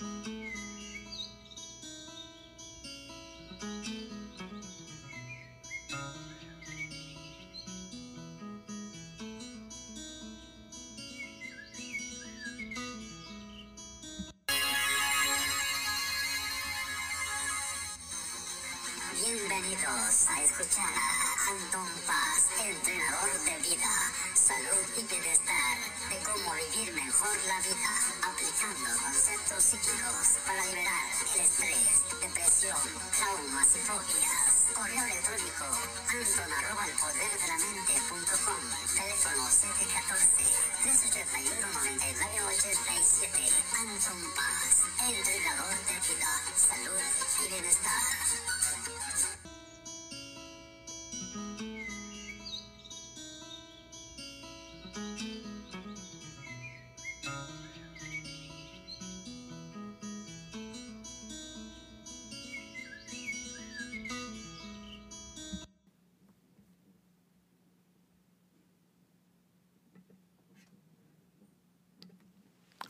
Bienvenidos a escuchar a Anton Paz, entrenador de vida, salud y bienestar, de cómo vivir mejor la vida, conceptos psíquicos para liberar el estrés, depresión, traumas y fobias. Correo electrónico anton arroba el poder de la mente.com, teléfono 714-381-9987, Anton Paz, entrenador de vida, salud y bienestar.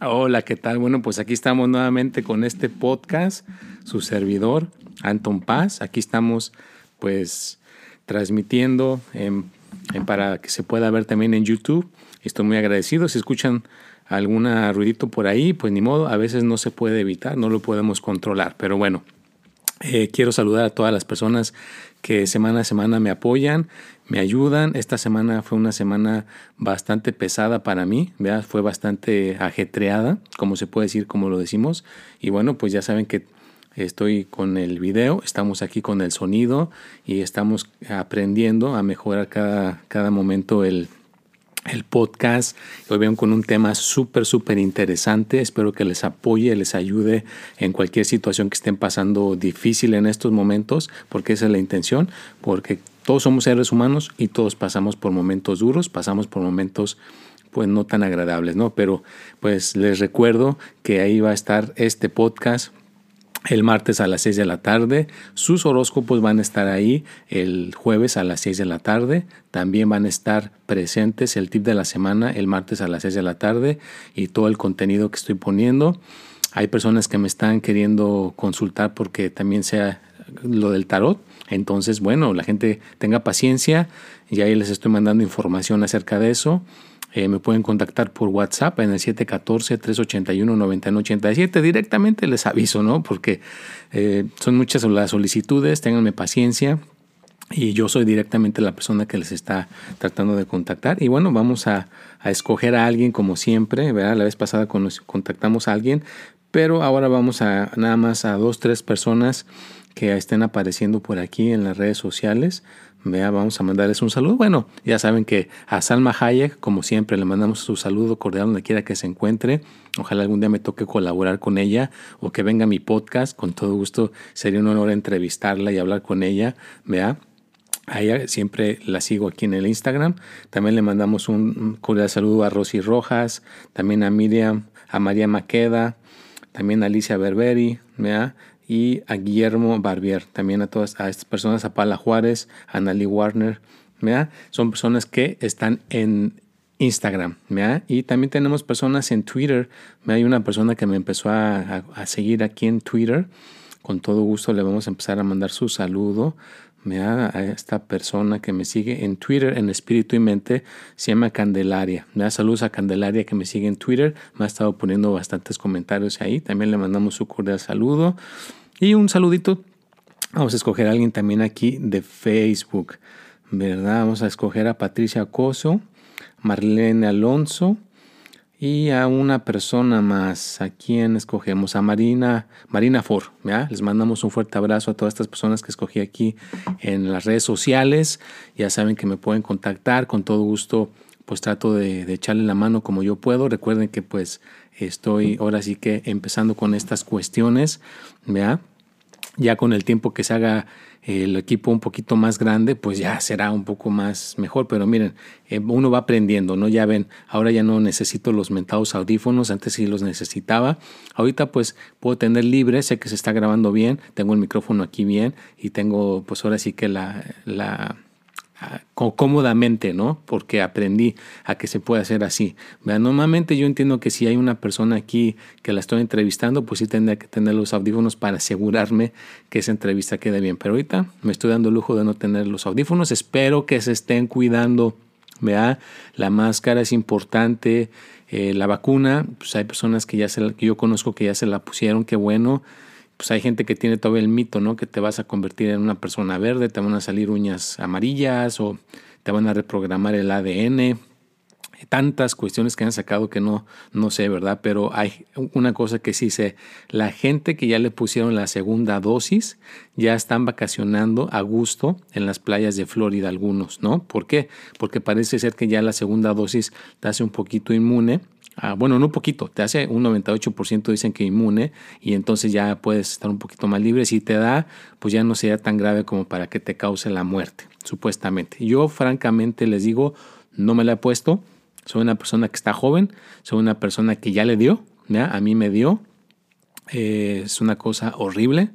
Hola, ¿qué tal? Bueno, pues aquí estamos nuevamente con este podcast, su servidor, Anton Paz. Aquí estamos pues transmitiendo para que se pueda ver también en YouTube. Estoy muy agradecido. Si escuchan algún ruidito por ahí, pues ni modo, a veces no se puede evitar, no lo podemos controlar. Pero bueno, eh, quiero saludar a todas las personas que semana a semana me apoyan, me ayudan. Esta semana fue una semana bastante pesada para mí, fue bastante ajetreada, como se puede decir, como lo decimos. Y bueno, pues ya saben que estoy con el video, estamos aquí con el sonido y estamos aprendiendo a mejorar cada, cada momento el, el podcast. Hoy vengo con un tema súper, súper interesante. Espero que les apoye, les ayude en cualquier situación que estén pasando difícil en estos momentos, porque esa es la intención, porque todos somos seres humanos y todos pasamos por momentos duros, pasamos por momentos pues no tan agradables, ¿no? Pero pues les recuerdo que ahí va a estar este podcast el martes a las 6 de la tarde. Sus horóscopos van a estar ahí el jueves a las 6 de la tarde. También van a estar presentes el tip de la semana el martes a las 6 de la tarde y todo el contenido que estoy poniendo. Hay personas que me están queriendo consultar porque también sea lo del tarot. Entonces, bueno, la gente tenga paciencia y ahí les estoy mandando información acerca de eso. Eh, me pueden contactar por WhatsApp en el 714-381-9987. Directamente les aviso, ¿no? Porque eh, son muchas las solicitudes, ténganme paciencia. Y yo soy directamente la persona que les está tratando de contactar. Y bueno, vamos a, escoger a alguien como siempre. ¿verdad? La vez pasada contactamos a alguien, pero ahora vamos a nada más a dos, tres personas que estén apareciendo por aquí en las redes sociales. Vea, vamos a mandarles un saludo. Bueno, ya saben que a Salma Hayek, como siempre, le mandamos su saludo cordial donde quiera que se encuentre. Ojalá algún día me toque colaborar con ella o que venga a mi podcast. Con todo gusto sería un honor entrevistarla y hablar con ella. Vea. A ella siempre la sigo aquí en el Instagram. También le mandamos un cordial saludo a Rosy Rojas, también a Miriam, a María Maqueda, también a Alicia Berberi, ¿vea? Y a Guillermo Barbier, también a todas a estas personas, a Paula Juárez, a Nali Warner, son personas que están en Instagram, y también tenemos personas en Twitter, hay una persona que me empezó a, seguir aquí en Twitter, con todo gusto le vamos a empezar a mandar su saludo, a esta persona que me sigue en Twitter, en espíritu y mente, se llama Candelaria. Da saludos a Candelaria que me sigue en Twitter, me ha estado poniendo bastantes comentarios ahí. También le mandamos su cordial saludo. Y un saludito. Vamos a escoger a alguien también aquí de Facebook, ¿verdad? Vamos a escoger a Patricia Coso, Marlene Alonso y a una persona más. ¿A quién escogemos? A Marina, Marina Ford. ¿ya? Les mandamos un fuerte abrazo a todas estas personas que escogí aquí en las redes sociales. Ya saben que me pueden contactar con todo gusto. Pues trato de, echarle la mano como yo puedo. Recuerden que pues estoy ahora sí que empezando con estas cuestiones. ¿ya? Ya con el tiempo que se haga el equipo un poquito más grande, pues ya será un poco más mejor. Pero miren, eh, uno va aprendiendo, ¿no? Ya ven, ahora ya no necesito los mentados audífonos, antes sí los necesitaba. Ahorita pues puedo tener libre, sé que se está grabando bien, tengo el micrófono aquí bien y tengo pues ahora sí que la, la cómodamente, ¿no? Porque aprendí a que se puede hacer así. Normalmente yo entiendo que si hay una persona aquí que la estoy entrevistando, pues sí tendría que tener los audífonos para asegurarme que esa entrevista quede bien. Pero ahorita me estoy dando el lujo de no tener los audífonos. Espero que se estén cuidando. Vea, la máscara es importante. Eh, la vacuna, pues hay personas que ya se que yo conozco que ya se la pusieron, qué bueno pues hay gente que tiene todavía el mito, ¿no? Que te vas a convertir en una persona verde, te van a salir uñas amarillas o te van a reprogramar el ADN. Tantas cuestiones que han sacado que no, no sé, ¿verdad? Pero hay una cosa que sí sé. La gente que ya le pusieron la segunda dosis ya están vacacionando a gusto en las playas de Florida algunos, ¿no? ¿Por qué? Porque parece ser que ya la segunda dosis te hace un poquito inmune Ah, bueno, no poquito, te hace un 98% dicen que inmune y entonces ya puedes estar un poquito más libre. Si te da, pues ya no sería tan grave como para que te cause la muerte, supuestamente. Yo francamente les digo, no me la he puesto. Soy una persona que está joven, soy una persona que ya le dio, a mí me dio. Eh, es una cosa horrible.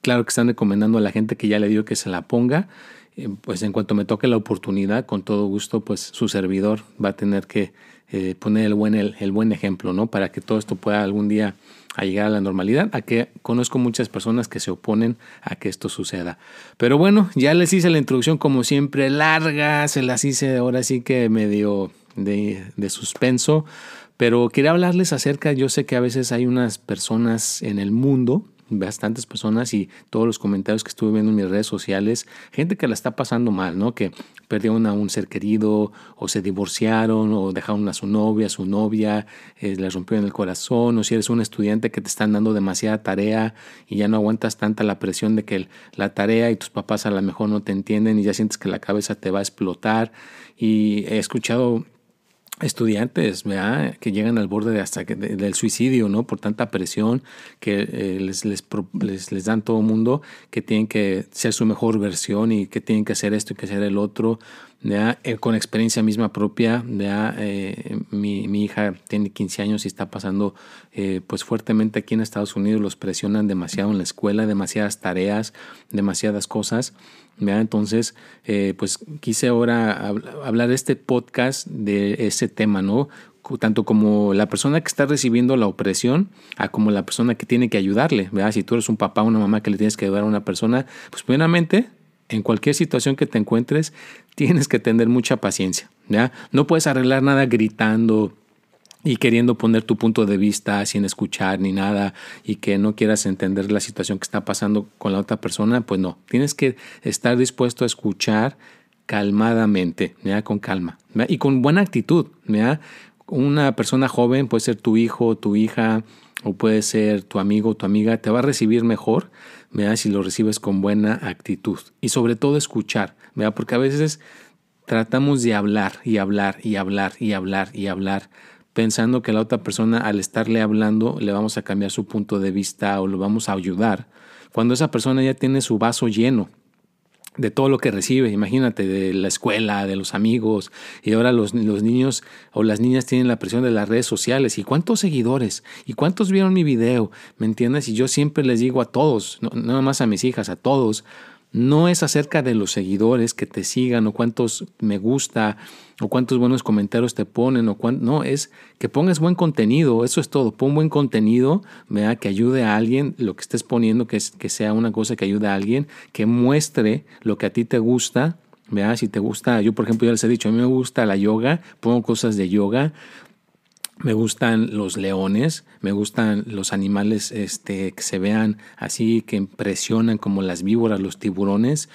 Claro que están recomendando a la gente que ya le dio que se la ponga. Eh, pues en cuanto me toque la oportunidad, con todo gusto, pues su servidor va a tener que eh, poner el buen, el, buen ejemplo, ¿no? Para que todo esto pueda algún día llegar a la normalidad, a que conozco muchas personas que se oponen a que esto suceda. Pero bueno, ya les hice la introducción como siempre larga, se las hice ahora sí que medio de, de suspenso, pero quería hablarles acerca, yo sé que a veces hay unas personas en el mundo, bastantes personas y todos los comentarios que estuve viendo en mis redes sociales, gente que la está pasando mal, ¿no? Que perdieron a un ser querido o se divorciaron o dejaron a su novia, a su novia, eh, le rompieron el corazón o si eres un estudiante que te están dando demasiada tarea y ya no aguantas tanta la presión de que la tarea y tus papás a lo mejor no te entienden y ya sientes que la cabeza te va a explotar y he escuchado estudiantes que llegan al borde de hasta del suicidio, ¿no? Por tanta presión que eh, les, les, les, dan todo el mundo que tienen que ser su mejor versión y que tienen que hacer esto y que hacer el otro. Eh, con experiencia misma propia, eh, mi, mi, hija tiene 15 años y está pasando pues fuertemente aquí en Estados Unidos, los presionan demasiado en la escuela, demasiadas tareas, demasiadas cosas. Entonces, eh, pues quise ahora hablar de este podcast de ese tema, ¿no? Tanto como la persona que está recibiendo la opresión, a como la persona que tiene que ayudarle, ¿verdad? Si tú eres un papá o una mamá que le tienes que ayudar a una persona, pues primeramente, en cualquier situación que te encuentres, tienes que tener mucha paciencia. No puedes arreglar nada gritando, y queriendo poner tu punto de vista sin escuchar ni nada y que no quieras entender la situación que está pasando con la otra persona, pues no, tienes que estar dispuesto a escuchar calmadamente, con calma y con buena actitud. Una persona joven puede ser tu hijo, tu hija o puede ser tu amigo tu amiga, te va a recibir mejor ¿ya? si lo recibes con buena actitud y sobre todo escuchar, ¿ya? porque a veces tratamos de hablar y hablar y hablar y hablar y hablar pensando que la otra persona al estarle hablando le vamos a cambiar su punto de vista o lo vamos a ayudar, cuando esa persona ya tiene su vaso lleno de todo lo que recibe, imagínate, de la escuela, de los amigos, y ahora los, los, niños o las niñas tienen la presión de las redes sociales, y cuántos seguidores, y cuántos vieron mi video, ¿me entiendes? Y yo siempre les digo a todos, no, no más a mis hijas, a todos, no es acerca de los seguidores que te sigan o cuántos me gusta o cuántos buenos comentarios te ponen o cuánto, no, es que pongas buen contenido, eso es todo, pon buen contenido, vea que ayude a alguien, lo que estés poniendo, que, que sea una cosa que ayude a alguien, que muestre lo que a ti te gusta, vea si te gusta, yo por ejemplo ya les he dicho, a mí me gusta la yoga, pongo cosas de yoga, me gustan los leones, me gustan los animales este, que se vean así, que impresionan como las víboras, los tiburones.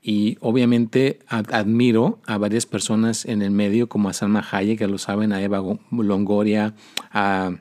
Y obviamente admiro a varias personas en el medio, como a Salma Hayek, que lo saben, a Eva Longoria, a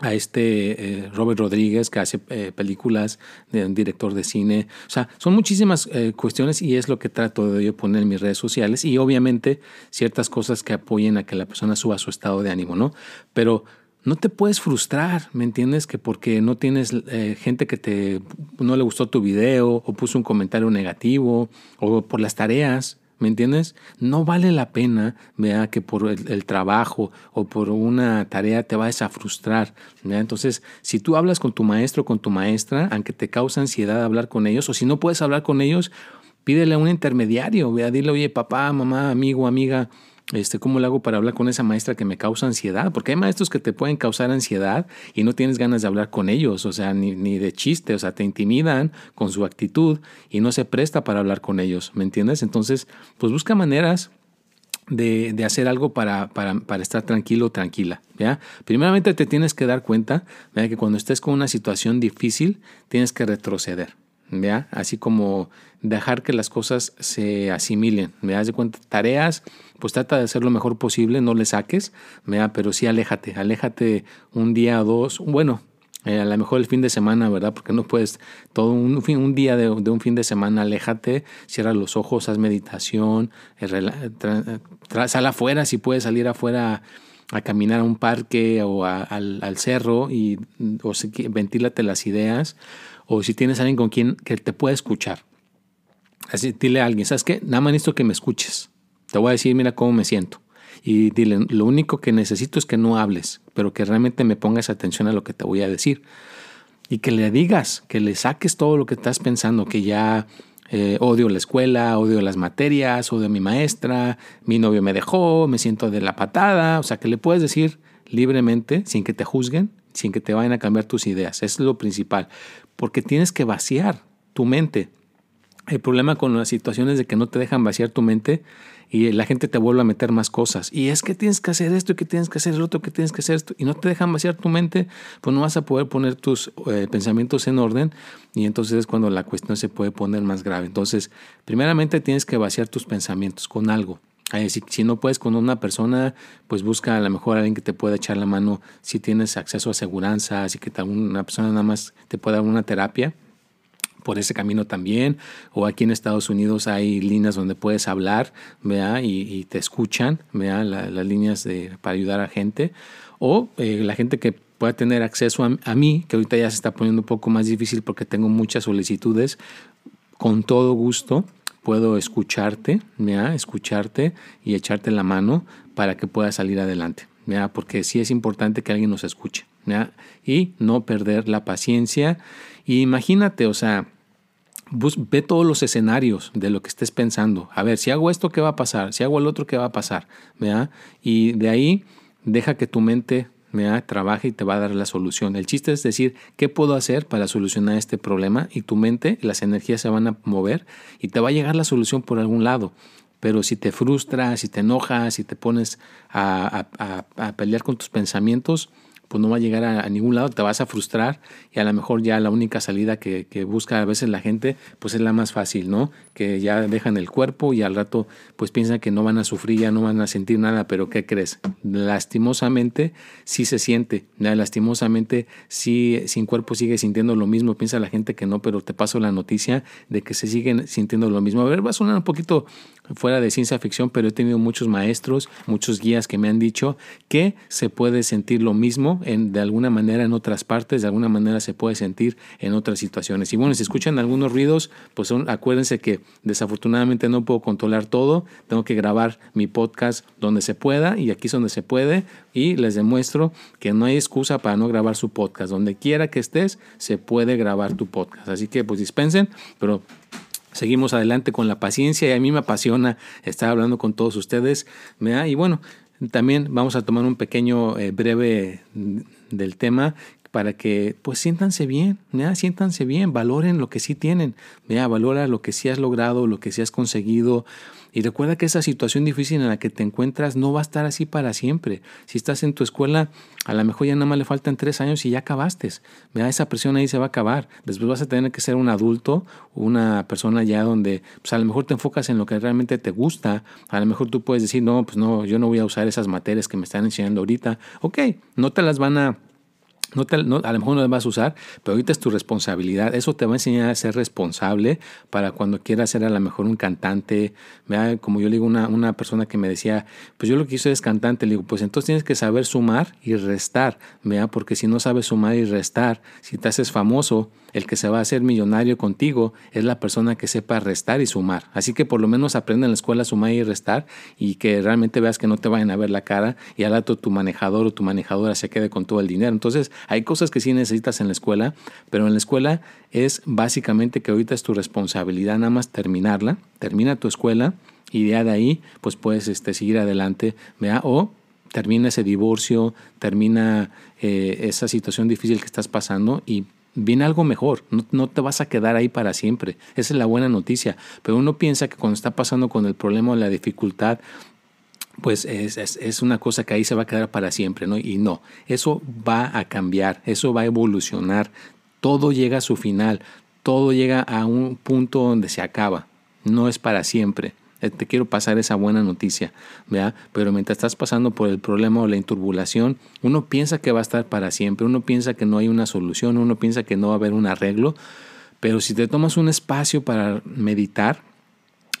a este eh, Robert Rodríguez que hace eh, películas de un director de cine. O sea, son muchísimas eh, cuestiones y es lo que trato de yo poner en mis redes sociales y obviamente ciertas cosas que apoyen a que la persona suba su estado de ánimo, ¿no? Pero no te puedes frustrar, ¿me entiendes? Que porque no tienes gente que te no le gustó tu video o puso un comentario negativo o por las tareas. ¿Me entiendes? No vale la pena, vea, que por el, trabajo o por una tarea te vayas a frustrar. Entonces, si tú hablas con tu maestro o con tu maestra, aunque te causa ansiedad hablar con ellos, o si no puedes hablar con ellos, pídele a un intermediario, vea, dile, oye, papá, mamá, amigo, amiga, este, ¿cómo lo hago para hablar con esa maestra que me causa ansiedad? Porque hay maestros que te pueden causar ansiedad y no tienes ganas de hablar con ellos, o sea, ni, ni de chiste, o sea, te intimidan con su actitud y no se presta para hablar con ellos, ¿me entiendes? Entonces, pues busca maneras de, de, hacer algo para, para, para estar tranquilo o tranquila. ¿ya? Primeramente te tienes que dar cuenta ¿ya? que cuando estés con una situación difícil tienes que retroceder. ¿ya? Así como dejar que las cosas se asimilen. ¿me de cuenta? Tareas, pues trata de hacer lo mejor posible, no le saques, ¿ya? pero sí aléjate, aléjate un día o dos, bueno, eh, a lo mejor el fin de semana, ¿verdad? Porque no puedes todo un, fin, un día de, un fin de semana, aléjate, cierra los ojos, haz meditación, eh, sal afuera, si puedes salir afuera a caminar a un parque o al, cerro y o si, ventílate las ideas o si tienes alguien con quien que te pueda escuchar. Así, dile a alguien, ¿sabes qué? Nada más necesito que me escuches. Te voy a decir, mira cómo me siento y dile, lo único que necesito es que no hables, pero que realmente me pongas atención a lo que te voy a decir. Y que le digas, que le saques todo lo que estás pensando, que ya eh, odio la escuela, odio las materias, odio a mi maestra, mi novio me dejó, me siento de la patada, o sea, que le puedes decir libremente, sin que te juzguen, sin que te vayan a cambiar tus ideas. es lo principal, porque tienes que vaciar tu mente. El problema con las situaciones de que no te dejan vaciar tu mente y la gente te vuelve a meter más cosas. Y es que tienes que hacer esto, y que tienes que hacer el otro, que tienes que hacer esto, y no te dejan vaciar tu mente, pues no vas a poder poner tus eh, pensamientos en orden y entonces es cuando la cuestión se puede poner más grave. Entonces, primeramente tienes que vaciar tus pensamientos con algo. Si, si, no puedes con una persona, pues busca a lo mejor a alguien que te pueda echar la mano si tienes acceso a aseguranza, así que una persona nada más te pueda dar una terapia por ese camino también. O aquí en Estados Unidos hay líneas donde puedes hablar ¿vea? Y, y, te escuchan ¿vea? La, las líneas de, para ayudar a gente. O eh, la gente que pueda tener acceso a, mí, que ahorita ya se está poniendo un poco más difícil porque tengo muchas solicitudes, con todo gusto puedo escucharte, ¿vea? escucharte y echarte la mano para que puedas salir adelante. ¿vea? Porque sí es importante que alguien nos escuche ¿vea? y no perder la paciencia y imagínate, o sea, ve todos los escenarios de lo que estés pensando. A ver, si hago esto, ¿qué va a pasar? Si hago el otro, ¿qué va a pasar? ¿Vea? Y de ahí deja que tu mente ¿vea? trabaje y te va a dar la solución. El chiste es decir, ¿qué puedo hacer para solucionar este problema? Y tu mente, las energías se van a mover y te va a llegar la solución por algún lado. Pero si te frustras, si te enojas, si te pones a, a, a, a pelear con tus pensamientos, pues no va a llegar a, ningún lado, te vas a frustrar y a lo mejor ya la única salida que, busca a veces la gente pues es la más fácil, ¿no? Que ya dejan el cuerpo y al rato pues piensan que no van a sufrir, ya no van a sentir nada, pero ¿qué crees? Lastimosamente sí se siente, ¿ya? lastimosamente sí, sin cuerpo sigue sintiendo lo mismo, piensa la gente que no, pero te paso la noticia de que se siguen sintiendo lo mismo. A ver, va a sonar un poquito fuera de ciencia ficción, pero he tenido muchos maestros, muchos guías que me han dicho que se puede sentir lo mismo en, de alguna manera en otras partes, de alguna manera se puede sentir en otras situaciones. Y bueno, si escuchan algunos ruidos, pues son, acuérdense que desafortunadamente no puedo controlar todo, tengo que grabar mi podcast donde se pueda y aquí es donde se puede y les demuestro que no hay excusa para no grabar su podcast. Donde quiera que estés, se puede grabar tu podcast. Así que pues dispensen, pero seguimos adelante con la paciencia y a mí me apasiona estar hablando con todos ustedes. Y bueno, también vamos a tomar un pequeño eh, breve del tema para que pues siéntanse bien, ¿ya? siéntanse bien, valoren lo que sí tienen, ¿ya? valora lo que sí has logrado, lo que sí has conseguido. Y recuerda que esa situación difícil en la que te encuentras no va a estar así para siempre. Si estás en tu escuela, a lo mejor ya nada más le faltan tres años y ya acabaste. ¿ya? Esa presión ahí se va a acabar. Después vas a tener que ser un adulto, una persona ya donde pues a lo mejor te enfocas en lo que realmente te gusta. A lo mejor tú puedes decir, no, pues no, yo no voy a usar esas materias que me están enseñando ahorita. Ok, no te las van a no te, a lo mejor no las vas a usar, pero ahorita es tu responsabilidad. Eso te va a enseñar a ser responsable para cuando quieras ser a lo mejor un cantante. ¿verdad? Como yo le digo, una, una persona que me decía, pues yo lo que hice es cantante. Le digo, pues entonces tienes que saber sumar y restar, ¿verdad? porque si no sabes sumar y restar, si te haces famoso, el que se va a hacer millonario contigo es la persona que sepa restar y sumar. Así que por lo menos aprende en la escuela a sumar y restar y que realmente veas que no te vayan a ver la cara y al rato tu manejador o tu manejadora se quede con todo el dinero. Entonces, Hay cosas que sí necesitas en la escuela, pero en la escuela es básicamente que ahorita es tu responsabilidad nada más terminarla, termina tu escuela y ya de ahí pues puedes este, seguir adelante, ¿vea? O termina ese divorcio, termina eh, esa situación difícil que estás pasando y viene algo mejor, no, te vas a quedar ahí para siempre. Esa es la buena noticia. Pero uno piensa que cuando está pasando con el problema o la dificultad, pues es, es, una cosa que ahí se va a quedar para siempre, ¿no? Y no, eso va a cambiar, eso va a evolucionar, todo llega a su final, todo llega a un punto donde se acaba, no es para siempre. Eh, te quiero pasar esa buena noticia, ¿vea? Pero mientras estás pasando por el problema o la inturbulación, uno piensa que va a estar para siempre, uno piensa que no hay una solución, uno piensa que no va a haber un arreglo, pero si te tomas un espacio para meditar,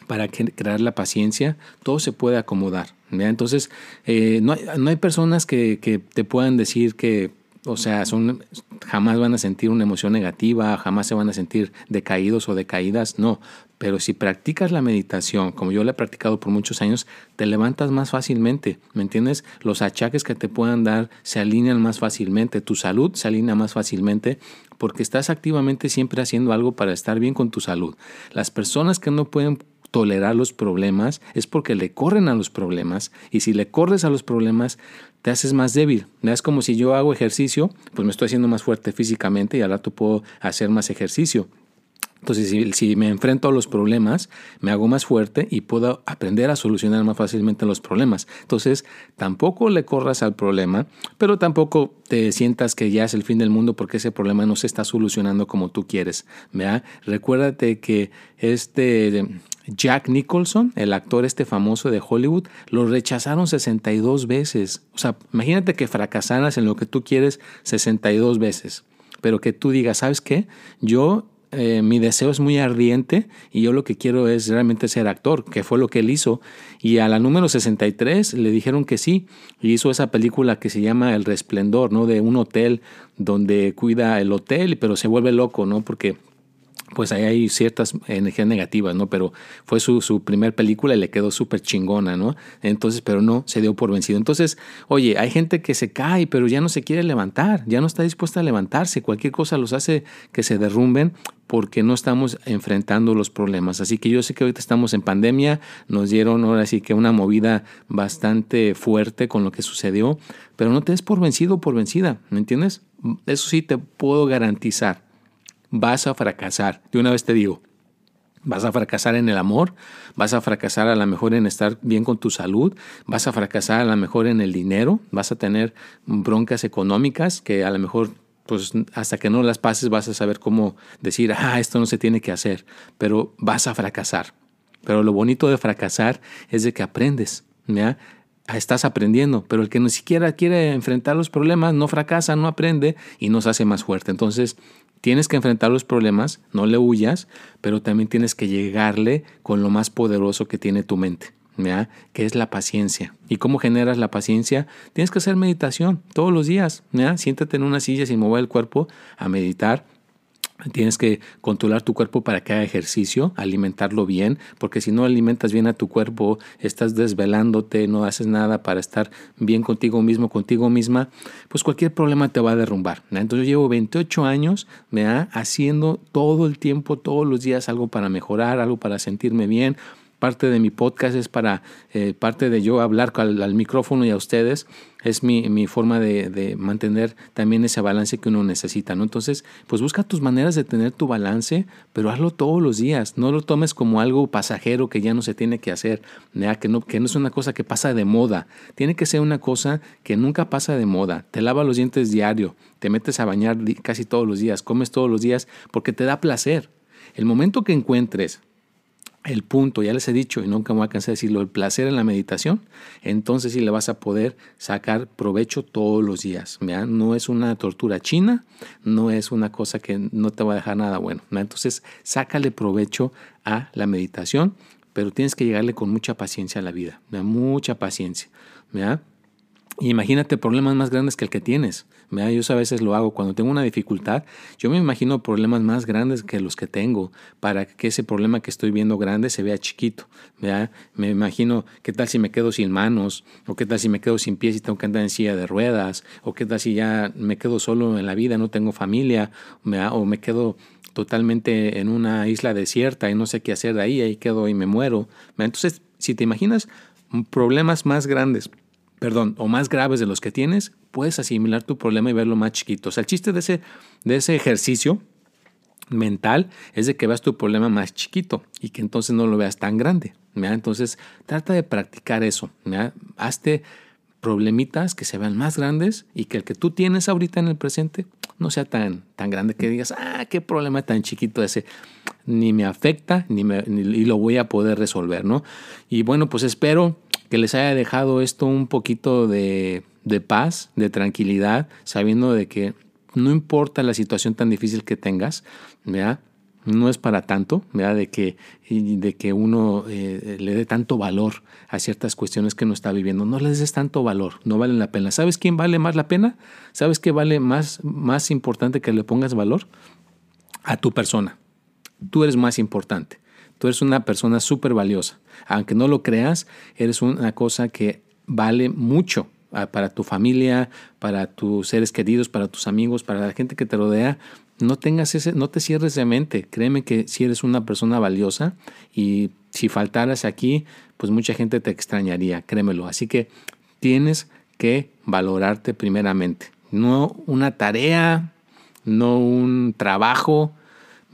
para crear la paciencia, todo se puede acomodar. Entonces, eh, no, hay, no, hay, personas que, que te puedan decir que o sea, son, jamás van a sentir una emoción negativa, jamás se van a sentir decaídos o decaídas, no. Pero si practicas la meditación, como yo la he practicado por muchos años, te levantas más fácilmente, ¿me entiendes? Los achaques que te puedan dar se alinean más fácilmente, tu salud se alinea más fácilmente porque estás activamente siempre haciendo algo para estar bien con tu salud. Las personas que no pueden tolerar los problemas es porque le corren a los problemas y si le corres a los problemas te haces más débil. Es como si yo hago ejercicio, pues me estoy haciendo más fuerte físicamente y al rato puedo hacer más ejercicio. Entonces, si, me enfrento a los problemas, me hago más fuerte y puedo aprender a solucionar más fácilmente los problemas. Entonces, tampoco le corras al problema, pero tampoco te sientas que ya es el fin del mundo porque ese problema no se está solucionando como tú quieres. ¿vea? Recuérdate que este Jack Nicholson, el actor este famoso de Hollywood, lo rechazaron 62 veces. O sea, imagínate que fracasaras en lo que tú quieres 62 veces, pero que tú digas, ¿sabes qué? Yo eh, mi deseo es muy ardiente y yo lo que quiero es realmente ser actor, que fue lo que él hizo. Y a la número 63 le dijeron que sí, y hizo esa película que se llama El Resplendor, ¿no? De un hotel donde cuida el hotel, pero se vuelve loco, ¿no? Porque pues ahí hay ciertas energías negativas, ¿no? Pero fue su, su primer película y le quedó súper chingona, ¿no? Entonces, pero no, se dio por vencido. Entonces, oye, hay gente que se cae, pero ya no se quiere levantar, ya no está dispuesta a levantarse. Cualquier cosa los hace que se derrumben porque no estamos enfrentando los problemas. Así que yo sé que ahorita estamos en pandemia, nos dieron ahora sí que una movida bastante fuerte con lo que sucedió, pero no te des por vencido o por vencida, ¿me entiendes? Eso sí te puedo garantizar vas a fracasar. De una vez te digo, vas a fracasar en el amor, vas a fracasar a lo mejor en estar bien con tu salud, vas a fracasar a lo mejor en el dinero, vas a tener broncas económicas que a lo mejor pues hasta que no las pases vas a saber cómo decir, ah, esto no se tiene que hacer, pero vas a fracasar. Pero lo bonito de fracasar es de que aprendes, ¿ya? Estás aprendiendo, pero el que ni siquiera quiere enfrentar los problemas no fracasa, no aprende y nos hace más fuerte. Entonces, Tienes que enfrentar los problemas, no le huyas, pero también tienes que llegarle con lo más poderoso que tiene tu mente, que es la paciencia. ¿Y cómo generas la paciencia? Tienes que hacer meditación todos los días. ¿ya? Siéntate en una silla sin mover el cuerpo a meditar Tienes que controlar tu cuerpo para que haga ejercicio, alimentarlo bien, porque si no alimentas bien a tu cuerpo, estás desvelándote, no haces nada para estar bien contigo mismo, contigo misma, pues cualquier problema te va a derrumbar. Entonces llevo 28 años ¿me haciendo todo el tiempo, todos los días algo para mejorar, algo para sentirme bien, parte de mi podcast es para, eh, parte de yo hablar al, micrófono y a ustedes, es mi, mi forma de, de, mantener también ese balance que uno necesita, ¿no? Entonces, pues busca tus maneras de tener tu balance, pero hazlo todos los días, no lo tomes como algo pasajero que ya no se tiene que hacer, que no, que no es una cosa que pasa de moda, tiene que ser una cosa que nunca pasa de moda, te lava los dientes diario, te metes a bañar casi todos los días, comes todos los días, porque te da placer. El momento que encuentres el punto, ya les he dicho y nunca me voy a cansar de decirlo, el placer en la meditación, entonces sí le vas a poder sacar provecho todos los días. No es una tortura china, no es una cosa que no te va a dejar nada bueno. Entonces, sácale provecho a la meditación, pero tienes que llegarle con mucha paciencia a la vida, mucha paciencia. Imagínate problemas más grandes que el que tienes. Yo a veces lo hago cuando tengo una dificultad. Yo me imagino problemas más grandes que los que tengo para que ese problema que estoy viendo grande se vea chiquito. Me imagino qué tal si me quedo sin manos, o qué tal si me quedo sin pies y tengo que andar en silla de ruedas, o qué tal si ya me quedo solo en la vida, no tengo familia, o me quedo totalmente en una isla desierta y no sé qué hacer de ahí, ahí quedo y me muero. Entonces, si te imaginas problemas más grandes perdón, o más graves de los que tienes, puedes asimilar tu problema y verlo más chiquito. O sea, el chiste de ese, de ese ejercicio mental es de que veas tu problema más chiquito y que entonces no lo veas tan grande. Entonces, trata de practicar eso. Hazte problemitas que se vean más grandes y que el que tú tienes ahorita en el presente no sea tan, tan grande que digas, ah, qué problema tan chiquito ese, ni me afecta ni, me, ni lo voy a poder resolver, ¿no? Y bueno, pues espero que les haya dejado esto un poquito de, paz, de tranquilidad, sabiendo de que no importa la situación tan difícil que tengas, no es para tanto, De, que, de que uno eh, le dé tanto valor a ciertas cuestiones que no está viviendo. No les des tanto valor, no valen la pena. ¿Sabes quién vale más la pena? ¿Sabes qué vale más, más importante que le pongas valor? A tu persona. Tú eres más importante. Tú eres una persona súper valiosa. Aunque no lo creas, eres una cosa que vale mucho ah, para tu familia, para tus seres queridos, para tus amigos, para la gente que te rodea. No tengas ese, no te cierres de mente. Créeme que si eres una persona valiosa y si faltaras aquí, pues mucha gente te extrañaría, créemelo. Así que tienes que valorarte primeramente. No una tarea, no un trabajo,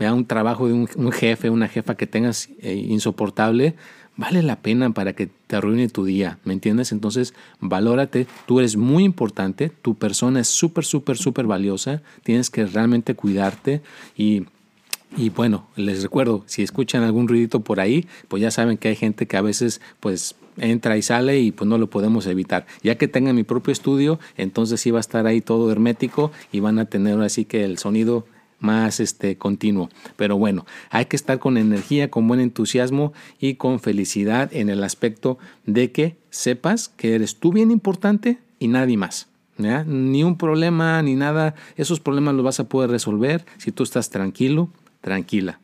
da un trabajo de un, jefe, una jefa que tengas eh, insoportable, vale la pena para que te arruine tu día, ¿me entiendes? Entonces, valórate, tú eres muy importante, tu persona es súper, súper, súper valiosa, tienes que realmente cuidarte y... Y bueno, les recuerdo, si escuchan algún ruidito por ahí, pues ya saben que hay gente que a veces pues entra y sale y pues no lo podemos evitar. Ya que tengan mi propio estudio, entonces sí va a estar ahí todo hermético y van a tener así que el sonido más este, continuo. Pero bueno, hay que estar con energía, con buen entusiasmo y con felicidad en el aspecto de que sepas que eres tú bien importante y nadie más. Ni un problema ni nada, esos problemas los vas a poder resolver si tú estás tranquilo, tranquila.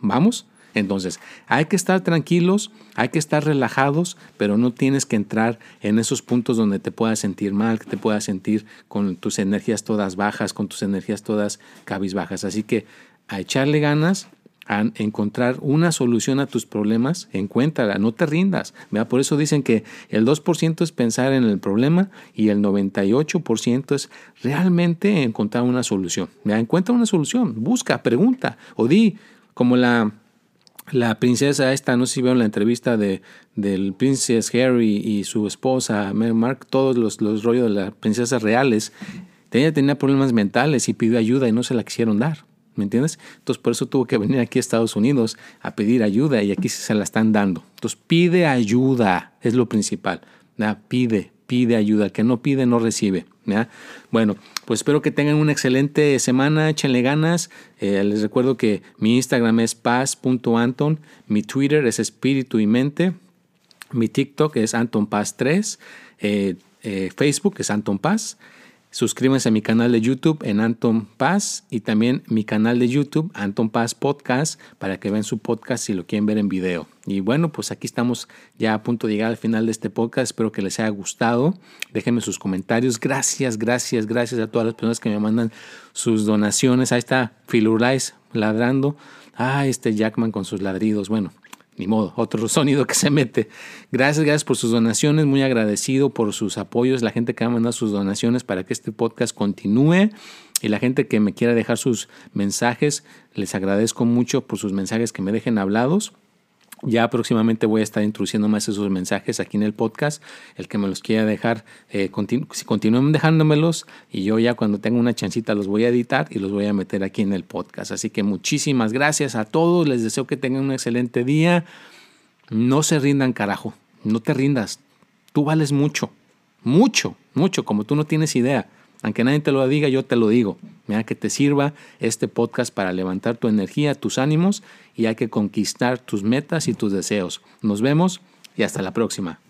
¿Vamos? Entonces, hay que estar tranquilos, hay que estar relajados, pero no tienes que entrar en esos puntos donde te puedas sentir mal, que te puedas sentir con tus energías todas bajas, con tus energías todas cabizbajas. Así que a echarle ganas, a encontrar una solución a tus problemas, encuéntrala, no te rindas. Por eso dicen que el 2% es pensar en el problema y el 98% es realmente encontrar una solución. Encuentra una solución, busca, pregunta o di, como la la princesa esta, no sé si vieron la entrevista de, del príncipe Harry y su esposa Mark, todos los, los rollos de las princesas reales, ella tenía problemas mentales y pidió ayuda y no se la quisieron dar. ¿Me entiendes? Entonces por eso tuvo que venir aquí a Estados Unidos a pedir ayuda y aquí se la están dando. Entonces pide ayuda, es lo principal. Pide, pide ayuda. que no pide no recibe. Bueno, pues espero que tengan una excelente semana, échenle ganas. Eh, les recuerdo que mi Instagram es paz.anton, mi Twitter es espíritu y mente, mi TikTok es Anton Paz 3, eh, eh, Facebook es Anton Paz. Suscríbanse a mi canal de YouTube en Anton Paz y también mi canal de YouTube Anton Paz Podcast para que vean su podcast si lo quieren ver en video. Y bueno, pues aquí estamos ya a punto de llegar al final de este podcast. Espero que les haya gustado. Déjenme sus comentarios. Gracias, gracias, gracias a todas las personas que me mandan sus donaciones. Ahí está Filurlais ladrando. Ah, este Jackman con sus ladridos. Bueno, ni modo, otro sonido que se mete. Gracias, gracias por sus donaciones, muy agradecido por sus apoyos, la gente que ha mandado sus donaciones para que este podcast continúe y la gente que me quiera dejar sus mensajes, les agradezco mucho por sus mensajes que me dejen hablados. Ya próximamente voy a estar introduciendo más esos mensajes aquí en el podcast. El que me los quiera dejar, eh, si continúen dejándomelos y yo ya cuando tenga una chancita los voy a editar y los voy a meter aquí en el podcast. Así que muchísimas gracias a todos. Les deseo que tengan un excelente día. No se rindan, carajo. No te rindas. Tú vales mucho. Mucho, mucho, como tú no tienes idea. Aunque nadie te lo diga, yo te lo digo. Mira que te sirva este podcast para levantar tu energía, tus ánimos y hay que conquistar tus metas y tus deseos. Nos vemos y hasta la próxima.